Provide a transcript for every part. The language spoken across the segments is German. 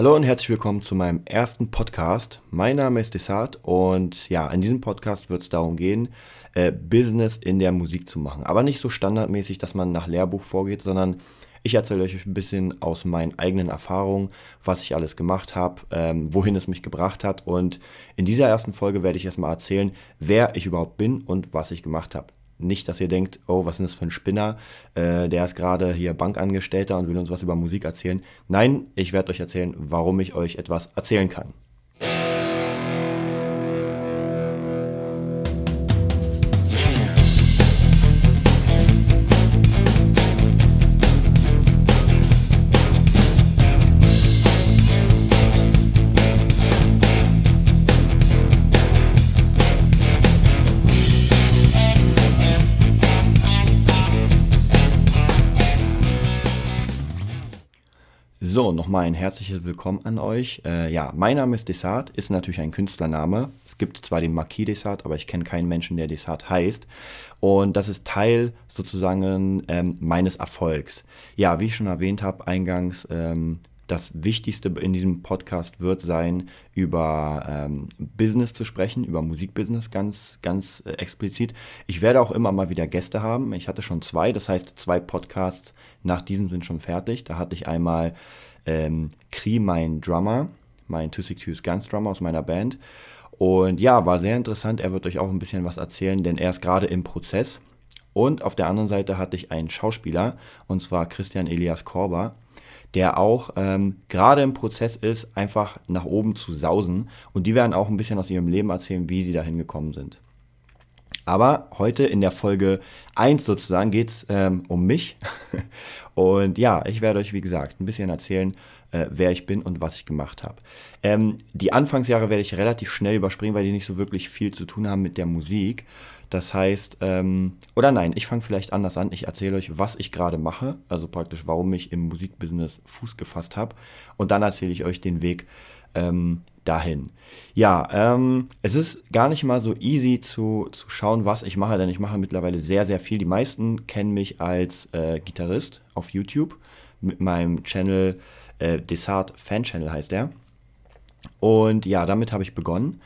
Hallo und herzlich willkommen zu meinem ersten Podcast. Mein Name ist Desart und ja, in diesem Podcast wird es darum gehen, äh, Business in der Musik zu machen. Aber nicht so standardmäßig, dass man nach Lehrbuch vorgeht, sondern ich erzähle euch ein bisschen aus meinen eigenen Erfahrungen, was ich alles gemacht habe, ähm, wohin es mich gebracht hat. Und in dieser ersten Folge werde ich erstmal erzählen, wer ich überhaupt bin und was ich gemacht habe. Nicht, dass ihr denkt, oh, was ist das für ein Spinner? Äh, der ist gerade hier Bankangestellter und will uns was über Musik erzählen. Nein, ich werde euch erzählen, warum ich euch etwas erzählen kann. So, nochmal ein herzliches Willkommen an euch. Äh, ja, mein Name ist Desart, ist natürlich ein Künstlername. Es gibt zwar den Marquis Desart, aber ich kenne keinen Menschen, der Desart heißt. Und das ist Teil sozusagen ähm, meines Erfolgs. Ja, wie ich schon erwähnt habe, eingangs, ähm, das Wichtigste in diesem Podcast wird sein, über ähm, Business zu sprechen, über Musikbusiness ganz, ganz äh, explizit. Ich werde auch immer mal wieder Gäste haben. Ich hatte schon zwei, das heißt, zwei Podcasts nach diesem sind schon fertig. Da hatte ich einmal ähm, Kri, mein Drummer, mein 262 Guns Drummer aus meiner Band. Und ja, war sehr interessant. Er wird euch auch ein bisschen was erzählen, denn er ist gerade im Prozess. Und auf der anderen Seite hatte ich einen Schauspieler, und zwar Christian Elias Korber, der auch ähm, gerade im Prozess ist, einfach nach oben zu sausen. Und die werden auch ein bisschen aus ihrem Leben erzählen, wie sie dahin gekommen sind. Aber heute in der Folge 1 sozusagen geht es ähm, um mich. und ja, ich werde euch, wie gesagt, ein bisschen erzählen, äh, wer ich bin und was ich gemacht habe. Ähm, die Anfangsjahre werde ich relativ schnell überspringen, weil die nicht so wirklich viel zu tun haben mit der Musik. Das heißt, ähm, oder nein, ich fange vielleicht anders an. Ich erzähle euch, was ich gerade mache, also praktisch, warum ich im Musikbusiness Fuß gefasst habe. Und dann erzähle ich euch den Weg, ähm, dahin. Ja, ähm, es ist gar nicht mal so easy zu, zu schauen, was ich mache, denn ich mache mittlerweile sehr, sehr viel. Die meisten kennen mich als äh, Gitarrist auf YouTube mit meinem Channel, äh, Desart Fan Channel heißt der. Und ja, damit habe ich begonnen.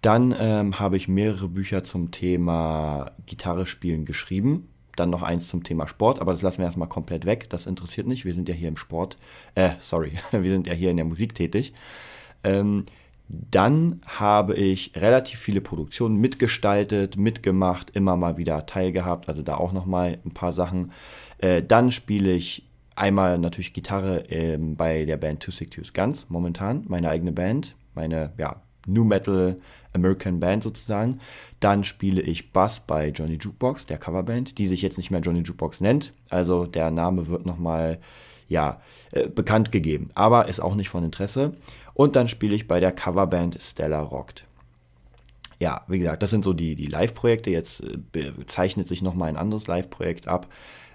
Dann ähm, habe ich mehrere Bücher zum Thema Gitarre spielen geschrieben. Dann noch eins zum Thema Sport, aber das lassen wir erstmal komplett weg. Das interessiert nicht. Wir sind ja hier im Sport, äh, sorry, wir sind ja hier in der Musik tätig. Ähm, dann habe ich relativ viele Produktionen mitgestaltet, mitgemacht, immer mal wieder teilgehabt, also da auch nochmal ein paar Sachen. Äh, dann spiele ich einmal natürlich Gitarre ähm, bei der Band 262 Guns, momentan, meine eigene Band, meine ja, New Metal American Band sozusagen. Dann spiele ich Bass bei Johnny Jukebox, der Coverband, die sich jetzt nicht mehr Johnny Jukebox nennt. Also der Name wird nochmal ja, äh, bekannt gegeben, aber ist auch nicht von Interesse. Und dann spiele ich bei der Coverband Stella Rockt. Ja, wie gesagt, das sind so die, die Live-Projekte. Jetzt äh, zeichnet sich nochmal ein anderes Live-Projekt ab.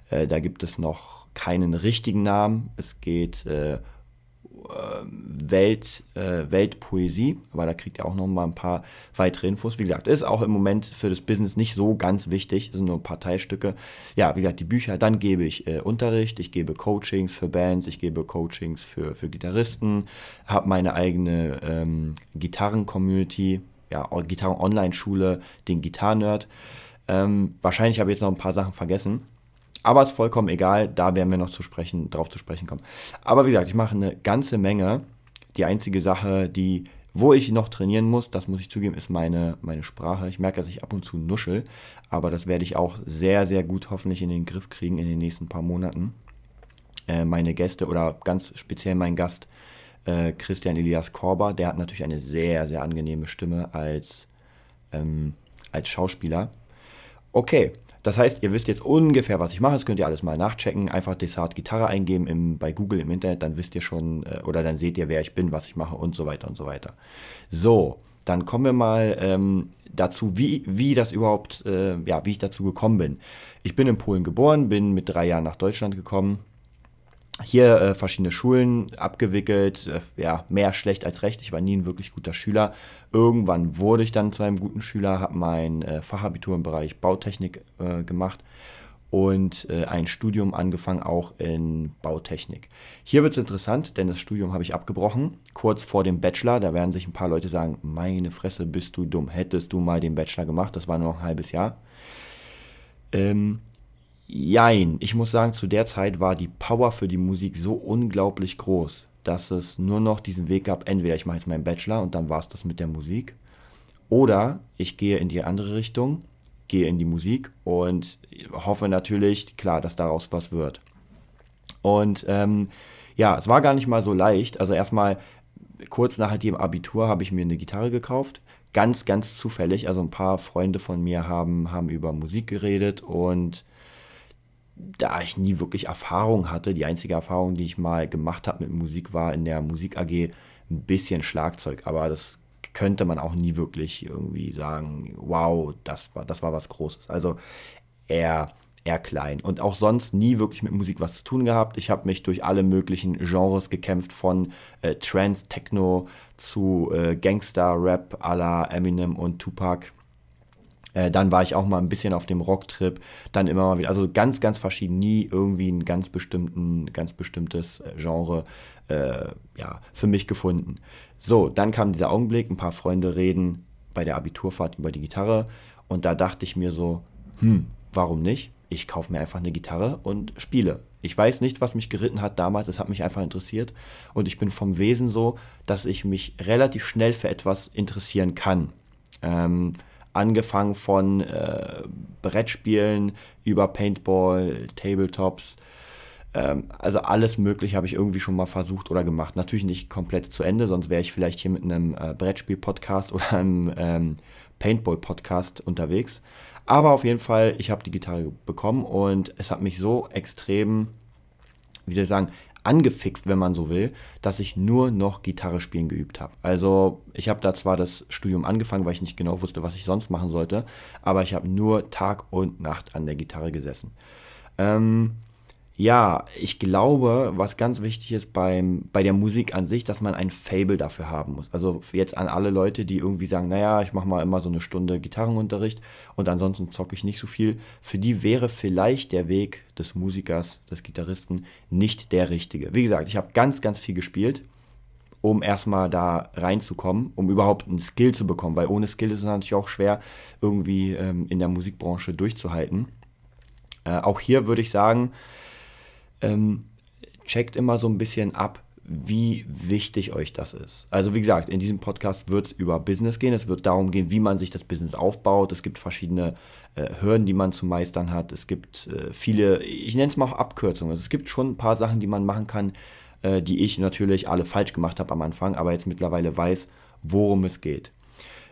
Äh, da gibt es noch keinen richtigen Namen. Es geht äh, Welt, äh, Weltpoesie, aber da kriegt ihr auch noch mal ein paar weitere Infos. Wie gesagt, ist auch im Moment für das Business nicht so ganz wichtig, sind nur ein paar Teilstücke. Ja, wie gesagt, die Bücher, dann gebe ich äh, Unterricht, ich gebe Coachings für Bands, ich gebe Coachings für, für Gitarristen, habe meine eigene ähm, Gitarren-Community, ja, Gitarren-Online-Schule, den Gitarnerd. Ähm, wahrscheinlich habe ich jetzt noch ein paar Sachen vergessen. Aber ist vollkommen egal, da werden wir noch zu sprechen, drauf zu sprechen kommen. Aber wie gesagt, ich mache eine ganze Menge. Die einzige Sache, die, wo ich noch trainieren muss, das muss ich zugeben, ist meine, meine Sprache. Ich merke, dass ich ab und zu nuschel, aber das werde ich auch sehr, sehr gut hoffentlich in den Griff kriegen in den nächsten paar Monaten. Äh, meine Gäste oder ganz speziell mein Gast äh, Christian Elias Korber, der hat natürlich eine sehr, sehr angenehme Stimme als, ähm, als Schauspieler. Okay, das heißt, ihr wisst jetzt ungefähr, was ich mache. Das könnt ihr alles mal nachchecken. Einfach Desart Gitarre eingeben im, bei Google im Internet, dann wisst ihr schon äh, oder dann seht ihr, wer ich bin, was ich mache und so weiter und so weiter. So, dann kommen wir mal ähm, dazu, wie, wie das überhaupt, äh, ja, wie ich dazu gekommen bin. Ich bin in Polen geboren, bin mit drei Jahren nach Deutschland gekommen hier äh, verschiedene Schulen abgewickelt, äh, ja, mehr schlecht als recht. Ich war nie ein wirklich guter Schüler. Irgendwann wurde ich dann zu einem guten Schüler, habe mein äh, Fachabitur im Bereich Bautechnik äh, gemacht und äh, ein Studium angefangen, auch in Bautechnik. Hier wird es interessant, denn das Studium habe ich abgebrochen, kurz vor dem Bachelor. Da werden sich ein paar Leute sagen, meine Fresse, bist du dumm. Hättest du mal den Bachelor gemacht, das war nur ein halbes Jahr. Ähm, jein, ich muss sagen, zu der Zeit war die Power für die Musik so unglaublich groß, dass es nur noch diesen Weg gab, entweder ich mache jetzt meinen Bachelor und dann war es das mit der Musik, oder ich gehe in die andere Richtung gehe in die Musik und hoffe natürlich, klar, dass daraus was wird. Und ähm, ja, es war gar nicht mal so leicht. Also erstmal kurz nach dem Abitur habe ich mir eine Gitarre gekauft. Ganz, ganz zufällig. Also ein paar Freunde von mir haben, haben über Musik geredet und da ich nie wirklich Erfahrung hatte, die einzige Erfahrung, die ich mal gemacht habe mit Musik, war in der Musik AG ein bisschen Schlagzeug. Aber das könnte man auch nie wirklich irgendwie sagen, wow, das war, das war was Großes. Also eher, eher klein. Und auch sonst nie wirklich mit Musik was zu tun gehabt. Ich habe mich durch alle möglichen Genres gekämpft, von äh, Trance, Techno zu äh, Gangster, Rap à la Eminem und Tupac. Äh, dann war ich auch mal ein bisschen auf dem Rocktrip, dann immer mal wieder, also ganz, ganz verschieden, nie irgendwie ein ganz bestimmten, ganz bestimmtes äh, Genre äh, ja, für mich gefunden. So, dann kam dieser Augenblick, ein paar Freunde reden bei der Abiturfahrt über die Gitarre und da dachte ich mir so, hm, warum nicht? Ich kaufe mir einfach eine Gitarre und spiele. Ich weiß nicht, was mich geritten hat damals, es hat mich einfach interessiert und ich bin vom Wesen so, dass ich mich relativ schnell für etwas interessieren kann. Ähm, angefangen von äh, Brettspielen über Paintball, Tabletops. Ähm, also alles Mögliche habe ich irgendwie schon mal versucht oder gemacht. Natürlich nicht komplett zu Ende, sonst wäre ich vielleicht hier mit einem äh, Brettspiel-Podcast oder einem ähm, Paintball-Podcast unterwegs. Aber auf jeden Fall, ich habe die Gitarre bekommen und es hat mich so extrem, wie soll ich sagen, angefixt, wenn man so will, dass ich nur noch Gitarre spielen geübt habe. Also ich habe da zwar das Studium angefangen, weil ich nicht genau wusste, was ich sonst machen sollte, aber ich habe nur Tag und Nacht an der Gitarre gesessen. Ähm, ja, ich glaube, was ganz wichtig ist beim, bei der Musik an sich, dass man ein Fable dafür haben muss. Also jetzt an alle Leute, die irgendwie sagen, naja, ich mache mal immer so eine Stunde Gitarrenunterricht und ansonsten zocke ich nicht so viel. Für die wäre vielleicht der Weg des Musikers, des Gitarristen nicht der richtige. Wie gesagt, ich habe ganz, ganz viel gespielt, um erstmal da reinzukommen, um überhaupt einen Skill zu bekommen, weil ohne Skill ist es natürlich auch schwer, irgendwie ähm, in der Musikbranche durchzuhalten. Äh, auch hier würde ich sagen, ähm, checkt immer so ein bisschen ab, wie wichtig euch das ist. Also wie gesagt, in diesem Podcast wird es über Business gehen. Es wird darum gehen, wie man sich das Business aufbaut. Es gibt verschiedene äh, Hürden, die man zu meistern hat. Es gibt äh, viele, ich nenne es mal auch Abkürzungen. Also es gibt schon ein paar Sachen, die man machen kann, äh, die ich natürlich alle falsch gemacht habe am Anfang, aber jetzt mittlerweile weiß, worum es geht.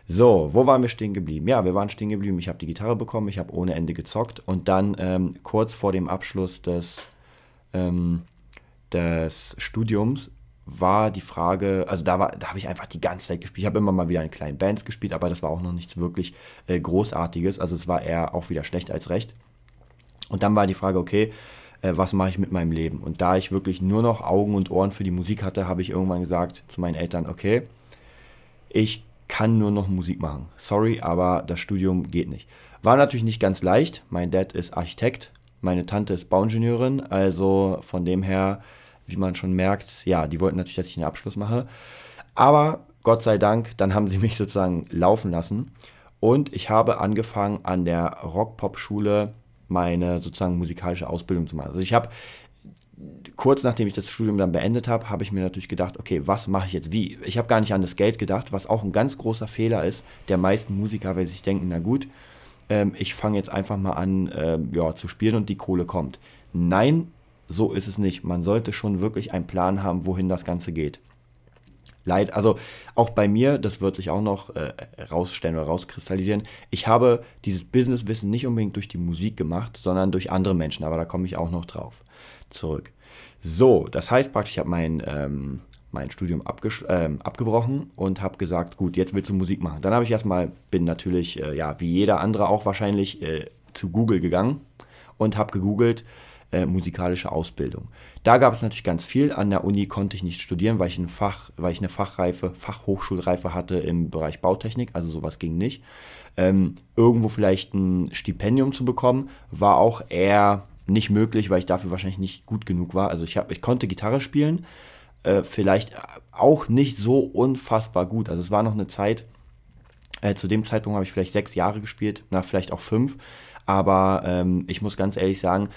So, wo waren wir stehen geblieben? Ja, wir waren stehen geblieben. Ich habe die Gitarre bekommen, ich habe ohne Ende gezockt und dann ähm, kurz vor dem Abschluss des ähm, des Studiums war die Frage, also da, da habe ich einfach die ganze Zeit gespielt. Ich habe immer mal wieder in kleinen Bands gespielt, aber das war auch noch nichts wirklich äh, Großartiges. Also es war eher auch wieder schlecht als recht. Und dann war die Frage, okay, äh, was mache ich mit meinem Leben? Und da ich wirklich nur noch Augen und Ohren für die Musik hatte, habe ich irgendwann gesagt zu meinen Eltern, okay, ich kann nur noch Musik machen. Sorry, aber das Studium geht nicht. War natürlich nicht ganz leicht. Mein Dad ist Architekt meine Tante ist Bauingenieurin, also von dem her, wie man schon merkt, ja, die wollten natürlich, dass ich einen Abschluss mache. Aber Gott sei Dank, dann haben sie mich sozusagen laufen lassen. Und ich habe angefangen an der Rock-Pop-Schule meine sozusagen musikalische Ausbildung zu machen. Also ich habe kurz nachdem ich das Studium dann beendet habe, habe ich mir natürlich gedacht, okay, was mache ich jetzt wie? Ich habe gar nicht an das Geld gedacht, was auch ein ganz großer Fehler ist der meisten Musiker, weil sie sich denken, na gut, ähm, ich fange jetzt einfach mal an äh, ja, zu spielen und die Kohle kommt. Nein, so ist es nicht. Man sollte schon wirklich einen Plan haben, wohin das Ganze geht. Leid, also auch bei mir, das wird sich auch noch äh, rausstellen oder rauskristallisieren. Ich habe dieses Businesswissen nicht unbedingt durch die Musik gemacht, sondern durch andere Menschen, aber da komme ich auch noch drauf zurück. So, das heißt praktisch, ich habe mein ähm, mein Studium äh, abgebrochen und habe gesagt, gut, jetzt willst du Musik machen. Dann habe ich erstmal, bin natürlich, äh, ja, wie jeder andere auch wahrscheinlich, äh, zu Google gegangen und habe gegoogelt, äh, musikalische Ausbildung. Da gab es natürlich ganz viel. An der Uni konnte ich nicht studieren, weil ich, ein Fach, weil ich eine Fachreife, Fachhochschulreife hatte im Bereich Bautechnik, also sowas ging nicht. Ähm, irgendwo vielleicht ein Stipendium zu bekommen, war auch eher nicht möglich, weil ich dafür wahrscheinlich nicht gut genug war. Also ich, hab, ich konnte Gitarre spielen, äh, vielleicht auch nicht so unfassbar gut. Also es war noch eine Zeit, äh, zu dem Zeitpunkt habe ich vielleicht sechs Jahre gespielt, na, vielleicht auch fünf. Aber ähm, ich muss ganz ehrlich sagen,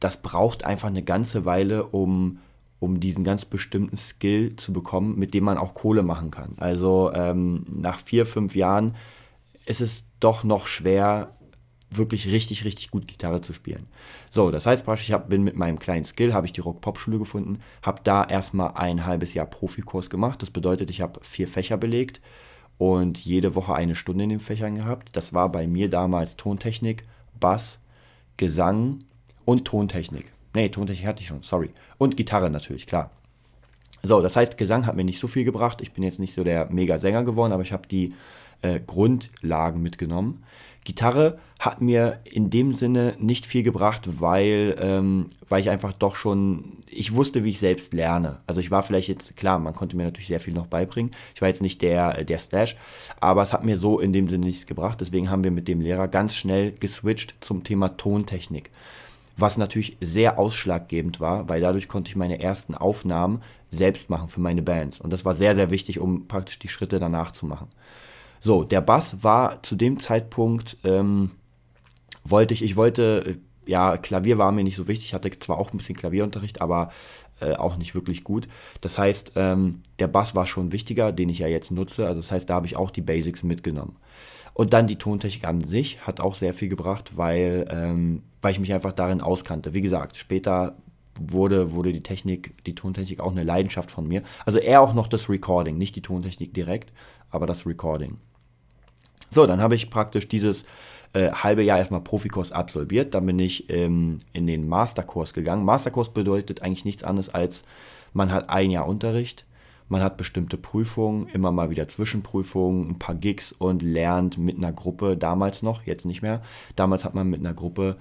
das braucht einfach eine ganze Weile, um, um diesen ganz bestimmten Skill zu bekommen, mit dem man auch Kohle machen kann. Also ähm, nach vier, fünf Jahren ist es doch noch schwer, wirklich richtig, richtig gut Gitarre zu spielen. So, das heißt praktisch, ich hab, bin mit meinem kleinen Skill, habe ich die Rock-Pop-Schule gefunden, habe da erstmal ein halbes Jahr Profikurs gemacht. Das bedeutet, ich habe vier Fächer belegt und jede Woche eine Stunde in den Fächern gehabt. Das war bei mir damals Tontechnik, Bass, Gesang und Tontechnik. Nee, Tontechnik hatte ich schon, sorry. Und Gitarre natürlich, klar. So, das heißt, Gesang hat mir nicht so viel gebracht. Ich bin jetzt nicht so der Mega-Sänger geworden, aber ich habe die äh, Grundlagen mitgenommen. Gitarre hat mir in dem Sinne nicht viel gebracht, weil, ähm, weil ich einfach doch schon, ich wusste, wie ich selbst lerne. Also ich war vielleicht jetzt, klar, man konnte mir natürlich sehr viel noch beibringen. Ich war jetzt nicht der, der Slash, aber es hat mir so in dem Sinne nichts gebracht. Deswegen haben wir mit dem Lehrer ganz schnell geswitcht zum Thema Tontechnik. Was natürlich sehr ausschlaggebend war, weil dadurch konnte ich meine ersten Aufnahmen selbst machen für meine Bands. Und das war sehr, sehr wichtig, um praktisch die Schritte danach zu machen. So, der Bass war zu dem Zeitpunkt, ähm, wollte ich, ich wollte, äh, ja, Klavier war mir nicht so wichtig, ich hatte zwar auch ein bisschen Klavierunterricht, aber äh, auch nicht wirklich gut. Das heißt, ähm, der Bass war schon wichtiger, den ich ja jetzt nutze. Also das heißt, da habe ich auch die Basics mitgenommen. Und dann die Tontechnik an sich hat auch sehr viel gebracht, weil, ähm, weil ich mich einfach darin auskannte. Wie gesagt, später wurde, wurde die Technik, die Tontechnik auch eine Leidenschaft von mir. Also eher auch noch das Recording, nicht die Tontechnik direkt, aber das Recording. So, dann habe ich praktisch dieses äh, halbe Jahr erstmal Profikurs absolviert. Dann bin ich ähm, in den Masterkurs gegangen. Masterkurs bedeutet eigentlich nichts anderes als, man hat ein Jahr Unterricht, man hat bestimmte Prüfungen, immer mal wieder Zwischenprüfungen, ein paar Gigs und lernt mit einer Gruppe, damals noch, jetzt nicht mehr, damals hat man mit einer Gruppe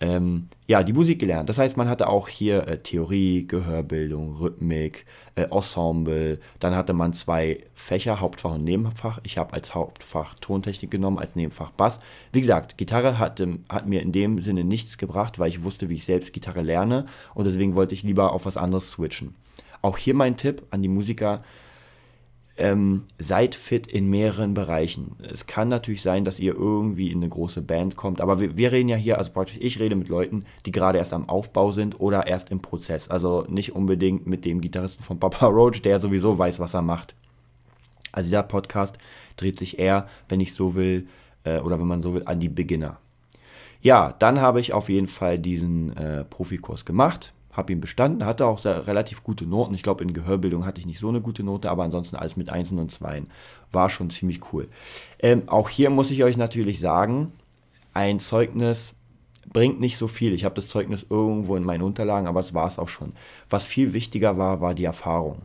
ähm, ja, die Musik gelernt. Das heißt, man hatte auch hier äh, Theorie, Gehörbildung, Rhythmik, äh, Ensemble. Dann hatte man zwei Fächer, Hauptfach und Nebenfach. Ich habe als Hauptfach Tontechnik genommen, als Nebenfach Bass. Wie gesagt, Gitarre hat, hat mir in dem Sinne nichts gebracht, weil ich wusste, wie ich selbst Gitarre lerne. Und deswegen wollte ich lieber auf was anderes switchen. Auch hier mein Tipp an die Musiker ähm, seid fit in mehreren Bereichen. Es kann natürlich sein, dass ihr irgendwie in eine große Band kommt, aber wir, wir, reden ja hier, also praktisch ich rede mit Leuten, die gerade erst am Aufbau sind oder erst im Prozess. Also nicht unbedingt mit dem Gitarristen von Papa Roach, der sowieso weiß, was er macht. Also dieser Podcast dreht sich eher, wenn ich so will, äh, oder wenn man so will, an die Beginner. Ja, dann habe ich auf jeden Fall diesen äh, Profikurs gemacht habe ihn bestanden, hatte auch sehr, relativ gute Noten. Ich glaube, in Gehörbildung hatte ich nicht so eine gute Note, aber ansonsten alles mit Einsen und Zweien. War schon ziemlich cool. Ähm, auch hier muss ich euch natürlich sagen, ein Zeugnis bringt nicht so viel. Ich habe das Zeugnis irgendwo in meinen Unterlagen, aber es war es auch schon. Was viel wichtiger war, war die Erfahrung.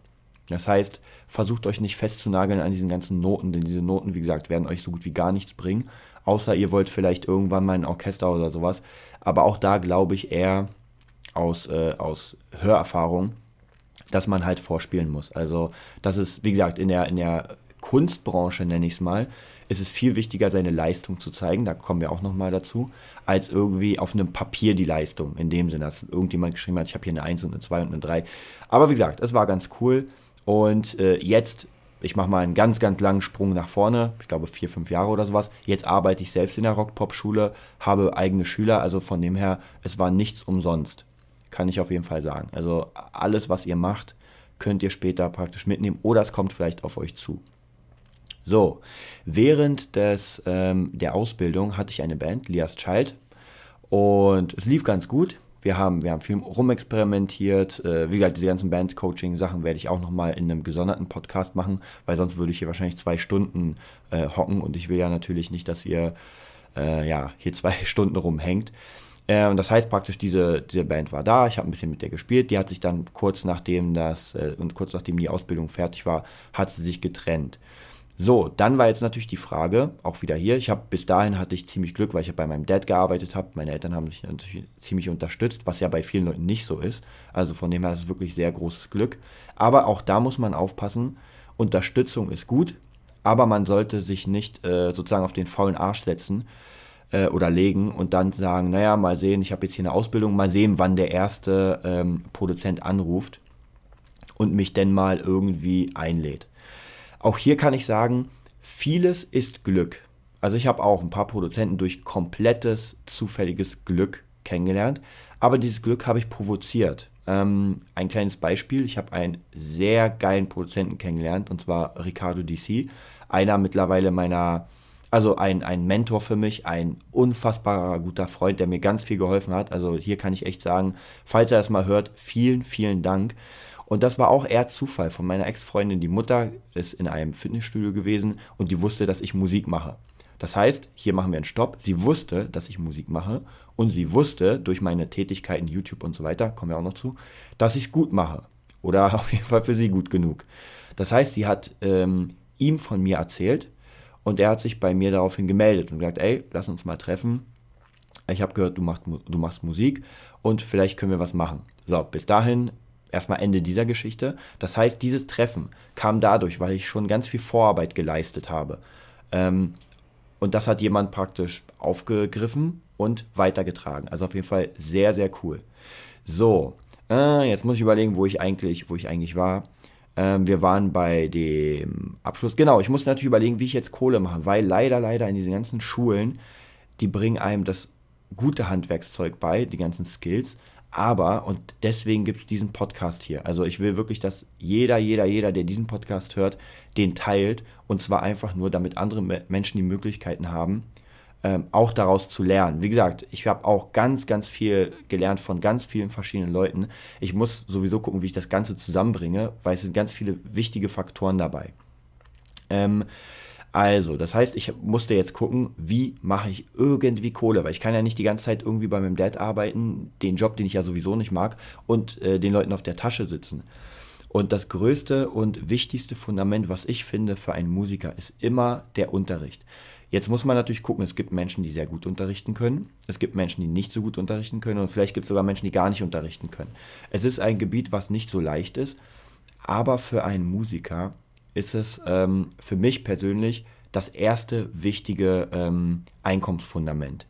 Das heißt, versucht euch nicht festzunageln an diesen ganzen Noten, denn diese Noten, wie gesagt, werden euch so gut wie gar nichts bringen. Außer ihr wollt vielleicht irgendwann mal ein Orchester oder sowas. Aber auch da glaube ich eher, aus, äh, aus Hörerfahrung, dass man halt vorspielen muss. Also das ist, wie gesagt, in der, in der Kunstbranche, nenne ich es mal, ist es viel wichtiger, seine Leistung zu zeigen, da kommen wir auch nochmal dazu, als irgendwie auf einem Papier die Leistung, in dem Sinne, dass irgendjemand geschrieben hat, ich habe hier eine 1 und eine 2 und eine 3. Aber wie gesagt, es war ganz cool und äh, jetzt ich mache mal einen ganz, ganz langen Sprung nach vorne, ich glaube vier, fünf Jahre oder sowas. Jetzt arbeite ich selbst in der Rock-Pop-Schule, habe eigene Schüler, also von dem her, es war nichts umsonst kann ich auf jeden Fall sagen. Also alles, was ihr macht, könnt ihr später praktisch mitnehmen oder es kommt vielleicht auf euch zu. So, während des, ähm, der Ausbildung hatte ich eine Band, Lias Child, und es lief ganz gut. Wir haben, wir haben viel rumexperimentiert. Äh, wie gesagt, diese ganzen Band-Coaching-Sachen werde ich auch nochmal in einem gesonderten Podcast machen, weil sonst würde ich hier wahrscheinlich zwei Stunden äh, hocken und ich will ja natürlich nicht, dass ihr äh, ja, hier zwei Stunden rumhängt. Ähm, das heißt praktisch, diese, diese Band war da, ich habe ein bisschen mit der gespielt, die hat sich dann kurz nachdem das äh, und kurz nachdem die Ausbildung fertig war, hat sie sich getrennt. So, dann war jetzt natürlich die Frage, auch wieder hier, ich habe bis dahin hatte ich ziemlich Glück, weil ich bei meinem Dad gearbeitet habe. Meine Eltern haben sich natürlich ziemlich unterstützt, was ja bei vielen Leuten nicht so ist. Also von dem her ist es wirklich sehr großes Glück. Aber auch da muss man aufpassen, Unterstützung ist gut, aber man sollte sich nicht äh, sozusagen auf den faulen Arsch setzen äh, oder legen und dann sagen, naja, mal sehen, ich habe jetzt hier eine Ausbildung, mal sehen, wann der erste ähm, Produzent anruft und mich denn mal irgendwie einlädt. Auch hier kann ich sagen, vieles ist Glück. Also ich habe auch ein paar Produzenten durch komplettes zufälliges Glück kennengelernt, aber dieses Glück habe ich provoziert. Ähm, ein kleines Beispiel, ich habe einen sehr geilen Produzenten kennengelernt, und zwar Ricardo DC, einer mittlerweile meiner, also ein, ein Mentor für mich, ein unfassbarer guter Freund, der mir ganz viel geholfen hat. Also hier kann ich echt sagen, falls er es mal hört, vielen, vielen Dank. Und das war auch eher Zufall von meiner Ex-Freundin. Die Mutter ist in einem Fitnessstudio gewesen und die wusste, dass ich Musik mache. Das heißt, hier machen wir einen Stopp. Sie wusste, dass ich Musik mache und sie wusste durch meine Tätigkeiten YouTube und so weiter, kommen wir auch noch zu, dass ich es gut mache. Oder auf jeden Fall für sie gut genug. Das heißt, sie hat ähm, ihm von mir erzählt und er hat sich bei mir daraufhin gemeldet und gesagt, ey, lass uns mal treffen. Ich habe gehört, du machst, du machst Musik und vielleicht können wir was machen. So, bis dahin erstmal Ende dieser Geschichte. Das heißt, dieses Treffen kam dadurch, weil ich schon ganz viel Vorarbeit geleistet habe. Ähm, und das hat jemand praktisch aufgegriffen und weitergetragen. Also auf jeden Fall sehr, sehr cool. So, äh, jetzt muss ich überlegen, wo ich eigentlich, wo ich eigentlich war. Ähm, wir waren bei dem Abschluss. Genau, ich muss natürlich überlegen, wie ich jetzt Kohle mache, weil leider, leider in diesen ganzen Schulen, die bringen einem das gute Handwerkszeug bei, die ganzen Skills, aber, und deswegen gibt es diesen Podcast hier. Also ich will wirklich, dass jeder, jeder, jeder, der diesen Podcast hört, den teilt. Und zwar einfach nur, damit andere Menschen die Möglichkeiten haben, ähm, auch daraus zu lernen. Wie gesagt, ich habe auch ganz, ganz viel gelernt von ganz vielen verschiedenen Leuten. Ich muss sowieso gucken, wie ich das Ganze zusammenbringe, weil es sind ganz viele wichtige Faktoren dabei. Ähm, also, das heißt, ich musste jetzt gucken, wie mache ich irgendwie Kohle, weil ich kann ja nicht die ganze Zeit irgendwie bei meinem Dad arbeiten, den Job, den ich ja sowieso nicht mag, und äh, den Leuten auf der Tasche sitzen. Und das größte und wichtigste Fundament, was ich finde für einen Musiker, ist immer der Unterricht. Jetzt muss man natürlich gucken, es gibt Menschen, die sehr gut unterrichten können. Es gibt Menschen, die nicht so gut unterrichten können. Und vielleicht gibt es sogar Menschen, die gar nicht unterrichten können. Es ist ein Gebiet, was nicht so leicht ist. Aber für einen Musiker ist es ähm, für mich persönlich das erste wichtige ähm, Einkommensfundament.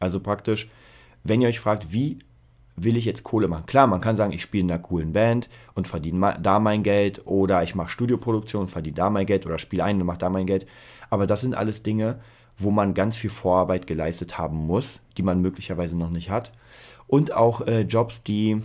Also praktisch, wenn ihr euch fragt, wie will ich jetzt Kohle machen? Klar, man kann sagen, ich spiele in einer coolen Band und verdiene da mein Geld oder ich mache Studioproduktion und verdiene da mein Geld oder spiele ein und mache da mein Geld. Aber das sind alles Dinge, wo man ganz viel Vorarbeit geleistet haben muss, die man möglicherweise noch nicht hat. Und auch äh, Jobs, die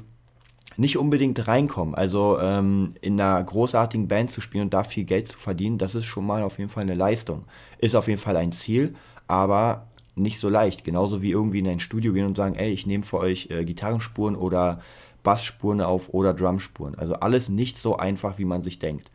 nicht unbedingt reinkommen. Also ähm, in einer großartigen Band zu spielen und da viel Geld zu verdienen, das ist schon mal auf jeden Fall eine Leistung. Ist auf jeden Fall ein Ziel, aber nicht so leicht. Genauso wie irgendwie in ein Studio gehen und sagen, ey, ich nehme für euch äh, Gitarrenspuren oder Bassspuren auf oder Drumspuren. Also alles nicht so einfach, wie man sich denkt.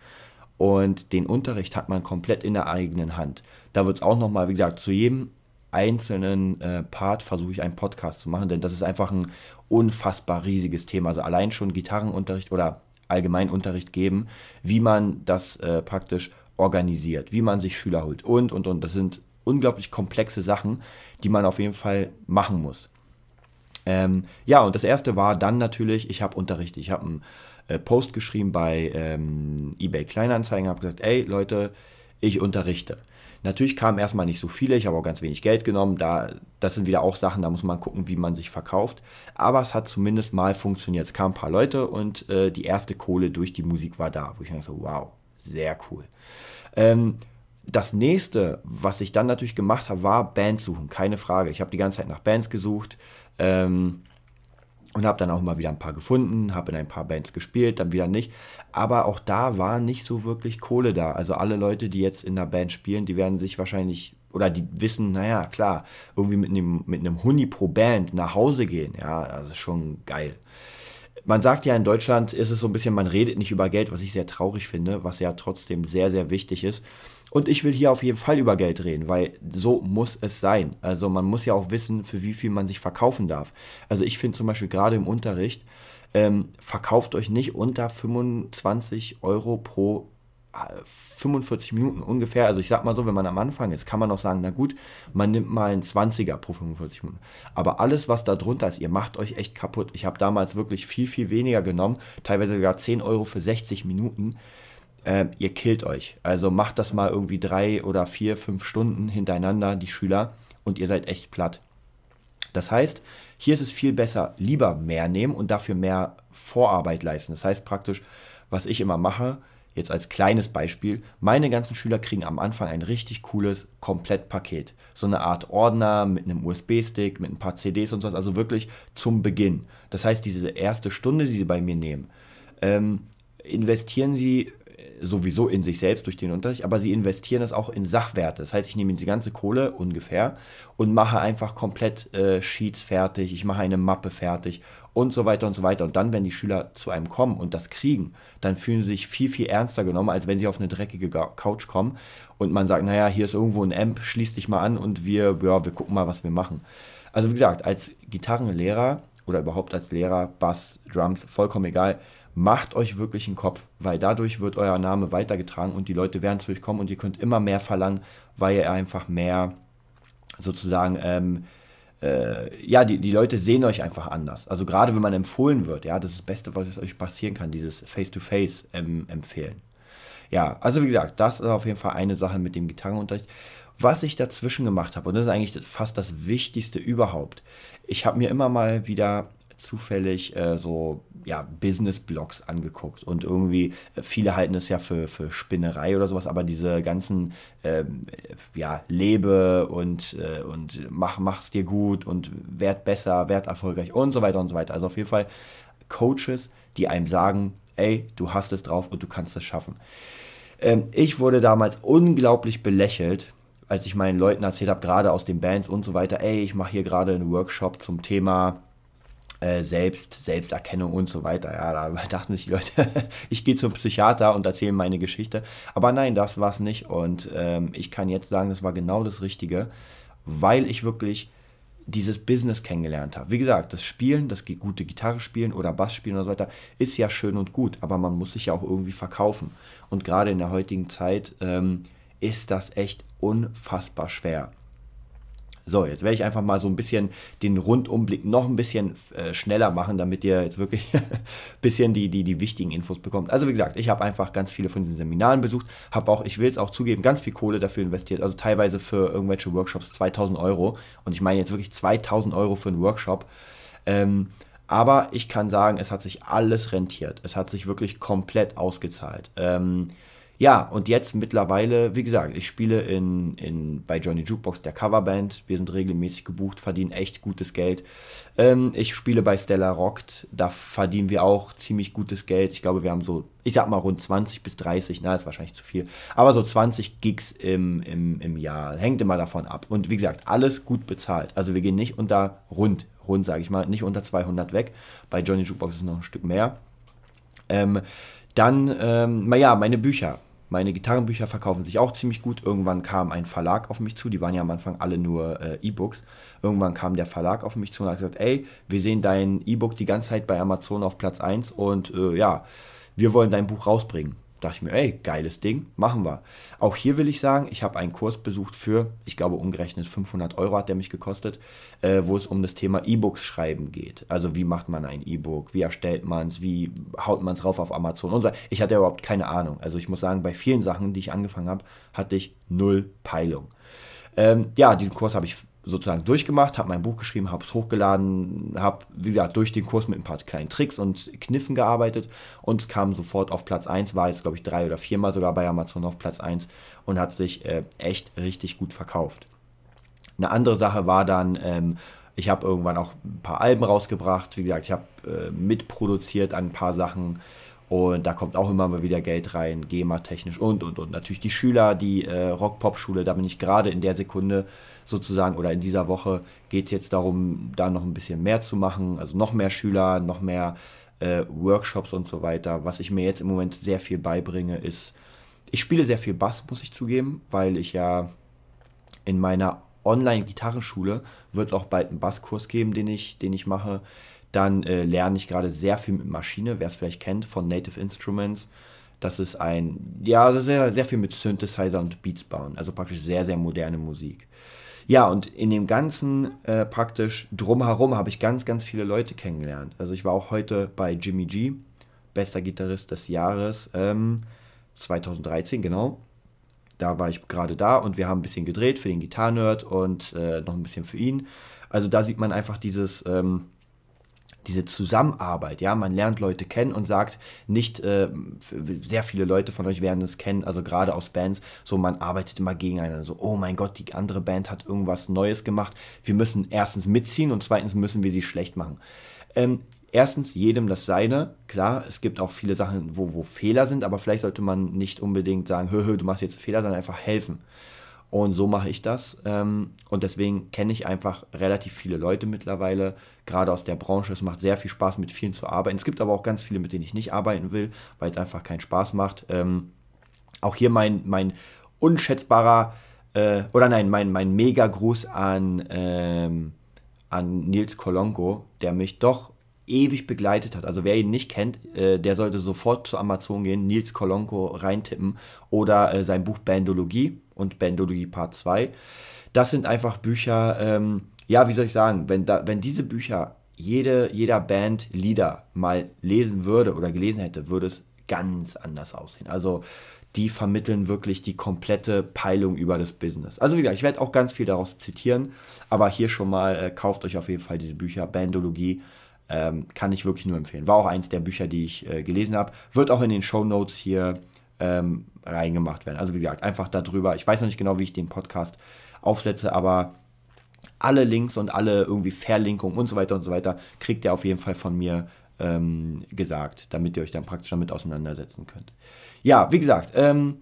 Und den Unterricht hat man komplett in der eigenen Hand. Da wird es auch nochmal, wie gesagt, zu jedem einzelnen äh, Part versuche ich einen Podcast zu machen, denn das ist einfach ein unfassbar riesiges Thema. Also allein schon Gitarrenunterricht oder Allgemeinunterricht geben, wie man das äh, praktisch organisiert, wie man sich Schüler holt und, und, und. Das sind unglaublich komplexe Sachen, die man auf jeden Fall machen muss. Ähm, ja, und das erste war dann natürlich, ich habe Unterricht. Ich habe einen äh, Post geschrieben bei ähm, eBay Kleinanzeigen, habe gesagt, ey Leute, ich unterrichte. Natürlich kamen erstmal nicht so viele, ich habe auch ganz wenig Geld genommen. Da, das sind wieder auch Sachen, da muss man gucken, wie man sich verkauft. Aber es hat zumindest mal funktioniert. Es kamen ein paar Leute und äh, die erste Kohle durch die Musik war da, wo ich dachte, wow, sehr cool. Ähm, das nächste, was ich dann natürlich gemacht habe, war Bands suchen, keine Frage. Ich habe die ganze Zeit nach Bands gesucht. Ähm, und habe dann auch mal wieder ein paar gefunden, habe in ein paar Bands gespielt, dann wieder nicht. Aber auch da war nicht so wirklich Kohle da. Also alle Leute, die jetzt in der Band spielen, die werden sich wahrscheinlich oder die wissen, naja, klar, irgendwie mit einem, mit einem Huni pro Band nach Hause gehen. Ja, das ist schon geil. Man sagt ja in Deutschland ist es so ein bisschen, man redet nicht über Geld, was ich sehr traurig finde, was ja trotzdem sehr, sehr wichtig ist. Und ich will hier auf jeden Fall über Geld reden, weil so muss es sein. Also man muss ja auch wissen, für wie viel man sich verkaufen darf. Also ich finde zum Beispiel gerade im Unterricht, ähm, verkauft euch nicht unter 25 Euro pro 45 Minuten ungefähr. Also ich sag mal so, wenn man am Anfang ist, kann man auch sagen, na gut, man nimmt mal einen 20er pro 45 Minuten. Aber alles, was da drunter ist, ihr macht euch echt kaputt. Ich habe damals wirklich viel, viel weniger genommen, teilweise sogar 10 Euro für 60 Minuten. Ähm, ihr killt euch. Also macht das mal irgendwie drei oder vier, fünf Stunden hintereinander, die Schüler, und ihr seid echt platt. Das heißt, hier ist es viel besser, lieber mehr nehmen und dafür mehr Vorarbeit leisten. Das heißt praktisch, was ich immer mache, jetzt als kleines Beispiel, meine ganzen Schüler kriegen am Anfang ein richtig cooles Komplettpaket. So eine Art Ordner mit einem USB-Stick, mit ein paar CDs und sowas, also wirklich zum Beginn. Das heißt, diese erste Stunde, die sie bei mir nehmen, ähm, investieren sie sowieso in sich selbst durch den Unterricht, aber sie investieren es auch in Sachwerte. Das heißt, ich nehme die ganze Kohle ungefähr und mache einfach komplett äh, Sheets fertig, ich mache eine Mappe fertig und so weiter und so weiter. Und dann, wenn die Schüler zu einem kommen und das kriegen, dann fühlen sie sich viel, viel ernster genommen, als wenn sie auf eine dreckige Couch kommen und man sagt, naja, hier ist irgendwo ein Amp, schließ dich mal an und wir, ja, wir gucken mal, was wir machen. Also wie gesagt, als Gitarrenlehrer oder überhaupt als Lehrer, Bass, Drums, vollkommen egal, macht euch wirklich einen Kopf, weil dadurch wird euer Name weitergetragen und die Leute werden zu euch kommen und ihr könnt immer mehr verlangen, weil ihr einfach mehr sozusagen, ähm, äh, ja, die, die Leute sehen euch einfach anders. Also gerade wenn man empfohlen wird, ja, das ist das Beste, was euch passieren kann, dieses Face-to-Face ähm, empfehlen. Ja, also wie gesagt, das ist auf jeden Fall eine Sache mit dem Gitarrenunterricht. Was ich dazwischen gemacht habe, und das ist eigentlich fast das Wichtigste überhaupt, ich habe mir immer mal wieder zufällig äh, so ja, Business-Blogs angeguckt und irgendwie, äh, viele halten es ja für, für Spinnerei oder sowas, aber diese ganzen, ähm, ja, lebe und, äh, und mach, mach's dir gut und werd besser, werd erfolgreich und so weiter und so weiter. Also auf jeden Fall Coaches, die einem sagen, ey, du hast es drauf und du kannst es schaffen. Ähm, ich wurde damals unglaublich belächelt, als ich meinen Leuten erzählt habe, gerade aus den Bands und so weiter, ey, ich mache hier gerade einen Workshop zum Thema äh, Selbst, Selbsterkennung und so weiter. Ja, da dachten sich die Leute, ich gehe zum Psychiater und erzähle meine Geschichte. Aber nein, das war es nicht. Und ähm, ich kann jetzt sagen, das war genau das Richtige, weil ich wirklich dieses Business kennengelernt habe. Wie gesagt, das Spielen, das gute Gitarre spielen oder Bass spielen oder so weiter, ist ja schön und gut, aber man muss sich ja auch irgendwie verkaufen. Und gerade in der heutigen Zeit ähm, ist das echt unfassbar schwer. So, jetzt werde ich einfach mal so ein bisschen den Rundumblick noch ein bisschen äh, schneller machen, damit ihr jetzt wirklich ein bisschen die, die, die wichtigen Infos bekommt. Also wie gesagt, ich habe einfach ganz viele von diesen Seminaren besucht, habe auch, ich will es auch zugeben, ganz viel Kohle dafür investiert. Also teilweise für irgendwelche Workshops 2000 Euro. Und ich meine jetzt wirklich 2000 Euro für einen Workshop. Ähm, aber ich kann sagen, es hat sich alles rentiert. Es hat sich wirklich komplett ausgezahlt. Ähm, ja, und jetzt mittlerweile, wie gesagt, ich spiele in, in, bei Johnny Jukebox der Coverband. Wir sind regelmäßig gebucht, verdienen echt gutes Geld. Ähm, ich spiele bei Stella Rockt, da verdienen wir auch ziemlich gutes Geld. Ich glaube, wir haben so, ich sag mal rund 20 bis 30, na, ist wahrscheinlich zu viel, aber so 20 Gigs im, im, im Jahr. Hängt immer davon ab. Und wie gesagt, alles gut bezahlt. Also wir gehen nicht unter rund, rund sage ich mal, nicht unter 200 weg. Bei Johnny Jukebox ist noch ein Stück mehr. Ähm, dann, ähm, naja, meine Bücher. Meine Gitarrenbücher verkaufen sich auch ziemlich gut. Irgendwann kam ein Verlag auf mich zu, die waren ja am Anfang alle nur äh, E-Books. Irgendwann kam der Verlag auf mich zu und hat gesagt, ey, wir sehen dein E-Book die ganze Zeit bei Amazon auf Platz 1 und äh, ja, wir wollen dein Buch rausbringen dachte ich mir, ey, geiles Ding, machen wir. Auch hier will ich sagen, ich habe einen Kurs besucht für, ich glaube umgerechnet 500 Euro hat der mich gekostet, äh, wo es um das Thema E-Books schreiben geht. Also wie macht man ein E-Book, wie erstellt man es, wie haut man es rauf auf Amazon und so. Ich hatte überhaupt keine Ahnung. Also ich muss sagen, bei vielen Sachen, die ich angefangen habe, hatte ich null Peilung. Ähm, ja, diesen Kurs habe ich sozusagen durchgemacht, habe mein Buch geschrieben, habe es hochgeladen, habe, wie gesagt, durch den Kurs mit ein paar kleinen Tricks und Kniffen gearbeitet und es kam sofort auf Platz 1, war jetzt, glaube ich, drei oder viermal sogar bei Amazon auf Platz 1 und hat sich äh, echt richtig gut verkauft. Eine andere Sache war dann, ähm, ich habe irgendwann auch ein paar Alben rausgebracht, wie gesagt, ich habe äh, mitproduziert an ein paar Sachen, und da kommt auch immer mal wieder Geld rein, GEMA-technisch und, und, und. Natürlich die Schüler, die äh, Rock-Pop-Schule, da bin ich gerade in der Sekunde sozusagen oder in dieser Woche geht es jetzt darum, da noch ein bisschen mehr zu machen. Also noch mehr Schüler, noch mehr äh, Workshops und so weiter. Was ich mir jetzt im Moment sehr viel beibringe, ist, ich spiele sehr viel Bass, muss ich zugeben, weil ich ja in meiner Online-Gitarrenschule wird es auch bald einen Basskurs geben, den ich, den ich mache. Dann äh, lerne ich gerade sehr viel mit Maschine, wer es vielleicht kennt, von Native Instruments. Das ist ein, ja, sehr, sehr viel mit Synthesizer und Beats bauen. Also praktisch sehr, sehr moderne Musik. Ja, und in dem ganzen äh, praktisch drumherum habe ich ganz, ganz viele Leute kennengelernt. Also ich war auch heute bei Jimmy G, bester Gitarrist des Jahres, ähm, 2013, genau. Da war ich gerade da und wir haben ein bisschen gedreht für den Gitarrenerd und äh, noch ein bisschen für ihn. Also da sieht man einfach dieses, ähm, diese Zusammenarbeit, ja, man lernt Leute kennen und sagt nicht, äh, sehr viele Leute von euch werden es kennen, also gerade aus Bands, so man arbeitet immer gegeneinander, so, oh mein Gott, die andere Band hat irgendwas Neues gemacht, wir müssen erstens mitziehen und zweitens müssen wir sie schlecht machen. Ähm, erstens, jedem das Seine, klar, es gibt auch viele Sachen, wo, wo Fehler sind, aber vielleicht sollte man nicht unbedingt sagen, hö, hö, du machst jetzt Fehler, sondern einfach helfen. Und so mache ich das. Ähm, und deswegen kenne ich einfach relativ viele Leute mittlerweile, gerade aus der Branche. Es macht sehr viel Spaß, mit vielen zu arbeiten. Es gibt aber auch ganz viele, mit denen ich nicht arbeiten will, weil es einfach keinen Spaß macht. Ähm, auch hier mein, mein unschätzbarer, äh, oder nein, mein, mein Mega-Gruß an, ähm, an Nils Kolonko, der mich doch ewig begleitet hat. Also wer ihn nicht kennt, äh, der sollte sofort zu Amazon gehen, Nils Kolonko reintippen oder äh, sein Buch Bandologie und Bandologie Part 2. Das sind einfach Bücher, ähm, ja, wie soll ich sagen, wenn, da, wenn diese Bücher jede, jeder Band Lieder mal lesen würde oder gelesen hätte, würde es ganz anders aussehen. Also die vermitteln wirklich die komplette Peilung über das Business. Also wie gesagt, ich werde auch ganz viel daraus zitieren, aber hier schon mal, äh, kauft euch auf jeden Fall diese Bücher, Bandologie, ähm, kann ich wirklich nur empfehlen. War auch eins der Bücher, die ich äh, gelesen habe. Wird auch in den Show Notes hier ähm, reingemacht werden. Also wie gesagt, einfach darüber. Ich weiß noch nicht genau, wie ich den Podcast aufsetze, aber alle Links und alle irgendwie Verlinkungen und so weiter und so weiter kriegt ihr auf jeden Fall von mir ähm, gesagt, damit ihr euch dann praktisch damit auseinandersetzen könnt. Ja, wie gesagt, ähm,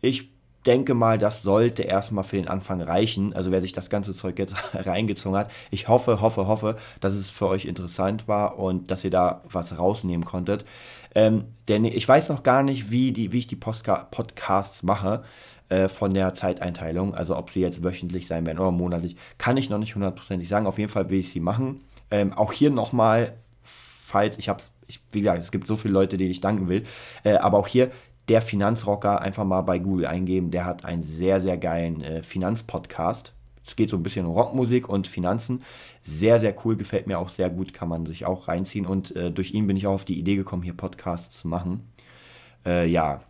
ich denke mal, das sollte erstmal für den Anfang reichen. Also wer sich das ganze Zeug jetzt reingezogen hat, ich hoffe, hoffe, hoffe, dass es für euch interessant war und dass ihr da was rausnehmen konntet. Ähm, denn ich weiß noch gar nicht, wie, die, wie ich die Postka Podcasts mache äh, von der Zeiteinteilung. Also ob sie jetzt wöchentlich sein werden oder monatlich, kann ich noch nicht hundertprozentig sagen. Auf jeden Fall will ich sie machen. Ähm, auch hier nochmal, falls ich habe es, wie gesagt, es gibt so viele Leute, denen ich danken will, äh, aber auch hier der Finanzrocker einfach mal bei Google eingeben. Der hat einen sehr, sehr geilen äh, Finanzpodcast. Es geht so ein bisschen um Rockmusik und Finanzen. Sehr, sehr cool, gefällt mir auch sehr gut, kann man sich auch reinziehen. Und äh, durch ihn bin ich auch auf die Idee gekommen, hier Podcasts zu machen. Äh, ja,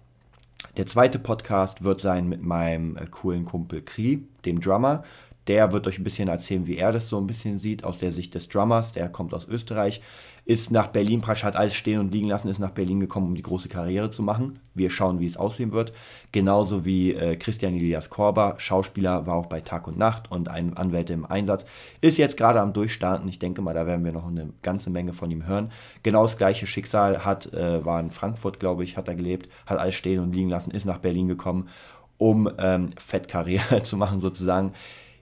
der zweite Podcast wird sein mit meinem äh, coolen Kumpel Kri, dem Drummer. Der wird euch ein bisschen erzählen, wie er das so ein bisschen sieht, aus der Sicht des Drummers. Der kommt aus Österreich ist nach Berlin praktisch, hat alles stehen und liegen lassen, ist nach Berlin gekommen, um die große Karriere zu machen. Wir schauen, wie es aussehen wird. Genauso wie äh, Christian Elias Korber, Schauspieler, war auch bei Tag und Nacht und ein Anwälte im Einsatz. Ist jetzt gerade am Durchstarten. Ich denke mal, da werden wir noch eine ganze Menge von ihm hören. Genau das gleiche Schicksal hat, äh, war in Frankfurt, glaube ich, hat er gelebt, hat alles stehen und liegen lassen, ist nach Berlin gekommen, um ähm, Fettkarriere zu machen sozusagen.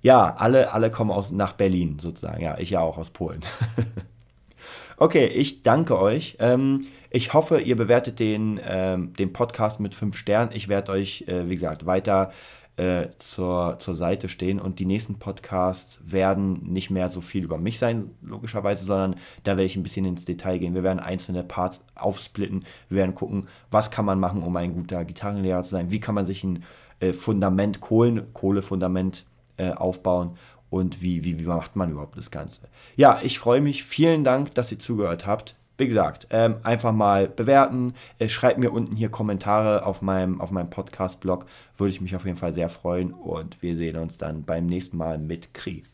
Ja, alle, alle kommen aus, nach Berlin sozusagen. Ja, ich ja auch aus Polen. Okay, ich danke euch. Ähm, ich hoffe, ihr bewertet den, ähm, den Podcast mit fünf Sternen. Ich werde euch, äh, wie gesagt, weiter äh, zur, zur Seite stehen und die nächsten Podcasts werden nicht mehr so viel über mich sein, logischerweise, sondern da werde ich ein bisschen ins Detail gehen. Wir werden einzelne Parts aufsplitten. Wir werden gucken, was kann man machen, um ein guter Gitarrenlehrer zu sein. Wie kann man sich ein äh, Fundament, Kohlen, Kohlefundament äh, aufbauen und wie, wie, wie macht man überhaupt das Ganze. Ja, ich freue mich. Vielen Dank, dass ihr zugehört habt. Wie gesagt, ähm, einfach mal bewerten. Äh, schreibt mir unten hier Kommentare auf meinem, auf meinem Podcast-Blog. Würde ich mich auf jeden Fall sehr freuen. Und wir sehen uns dann beim nächsten Mal mit Krieg.